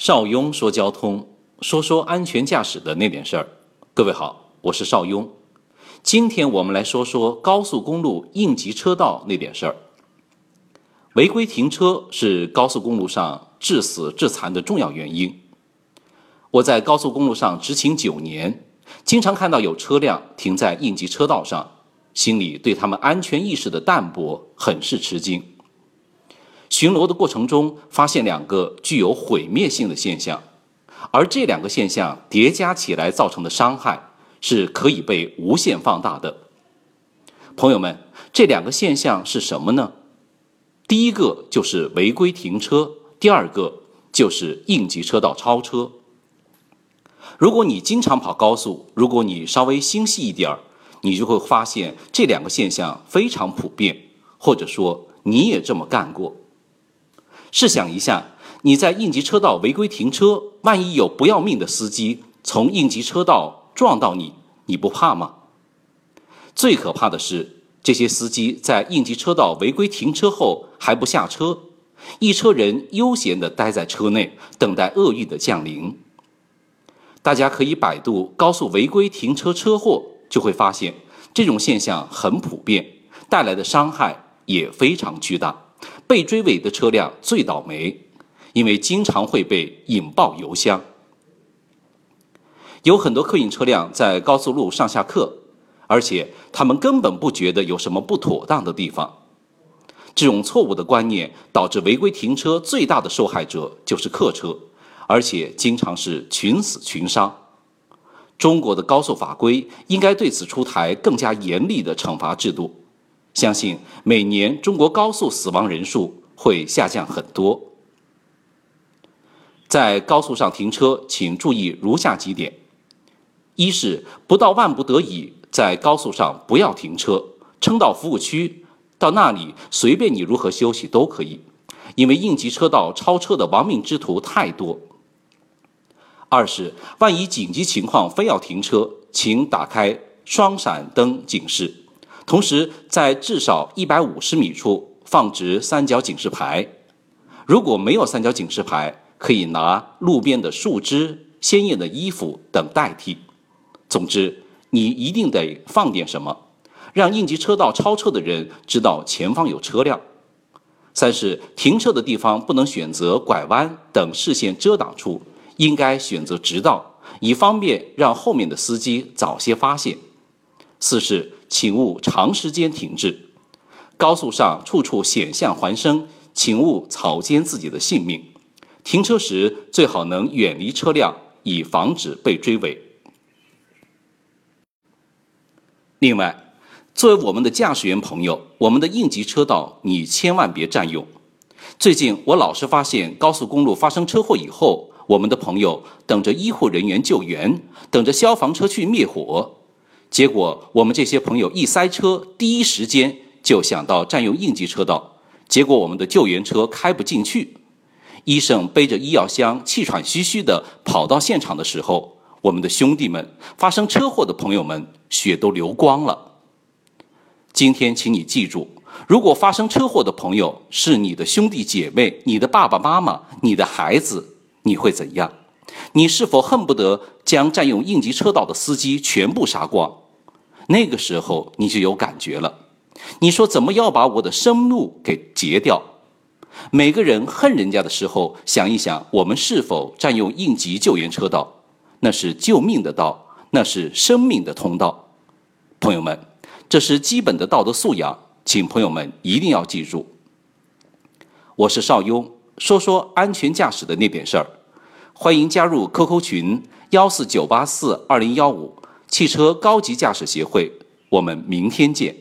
邵雍说交通，说说安全驾驶的那点事儿。各位好，我是邵雍。今天我们来说说高速公路应急车道那点事儿。违规停车是高速公路上致死致残的重要原因。我在高速公路上执勤九年，经常看到有车辆停在应急车道上，心里对他们安全意识的淡薄很是吃惊。巡逻的过程中，发现两个具有毁灭性的现象，而这两个现象叠加起来造成的伤害是可以被无限放大的。朋友们，这两个现象是什么呢？第一个就是违规停车，第二个就是应急车道超车。如果你经常跑高速，如果你稍微心细一点儿，你就会发现这两个现象非常普遍，或者说你也这么干过。试想一下，你在应急车道违规停车，万一有不要命的司机从应急车道撞到你，你不怕吗？最可怕的是，这些司机在应急车道违规停车后还不下车，一车人悠闲地待在车内，等待厄运的降临。大家可以百度高速违规停车车祸，就会发现这种现象很普遍，带来的伤害也非常巨大。被追尾的车辆最倒霉，因为经常会被引爆油箱。有很多客运车辆在高速路上下客，而且他们根本不觉得有什么不妥当的地方。这种错误的观念导致违规停车最大的受害者就是客车，而且经常是群死群伤。中国的高速法规应该对此出台更加严厉的惩罚制度。相信每年中国高速死亡人数会下降很多。在高速上停车，请注意如下几点：一是不到万不得已，在高速上不要停车，撑到服务区，到那里随便你如何休息都可以，因为应急车道超车的亡命之徒太多。二是万一紧急情况非要停车，请打开双闪灯警示。同时，在至少一百五十米处放置三角警示牌。如果没有三角警示牌，可以拿路边的树枝、鲜艳的衣服等代替。总之，你一定得放点什么，让应急车道超车的人知道前方有车辆。三是停车的地方不能选择拐弯等视线遮挡处，应该选择直道，以方便让后面的司机早些发现。四是。请勿长时间停滞，高速上处处险象环生，请勿草菅自己的性命。停车时最好能远离车辆，以防止被追尾。另外，作为我们的驾驶员朋友，我们的应急车道你千万别占用。最近我老是发现，高速公路发生车祸以后，我们的朋友等着医护人员救援，等着消防车去灭火。结果，我们这些朋友一塞车，第一时间就想到占用应急车道。结果，我们的救援车开不进去。医生背着医药箱，气喘吁吁地跑到现场的时候，我们的兄弟们，发生车祸的朋友们，血都流光了。今天，请你记住：如果发生车祸的朋友是你的兄弟姐妹、你的爸爸妈妈、你的孩子，你会怎样？你是否恨不得将占用应急车道的司机全部杀光？那个时候你就有感觉了。你说怎么要把我的生路给截掉？每个人恨人家的时候，想一想我们是否占用应急救援车道？那是救命的道，那是生命的通道。朋友们，这是基本的道德素养，请朋友们一定要记住。我是邵雍，说说安全驾驶的那点事儿。欢迎加入 QQ 群幺四九八四二零幺五汽车高级驾驶协会，我们明天见。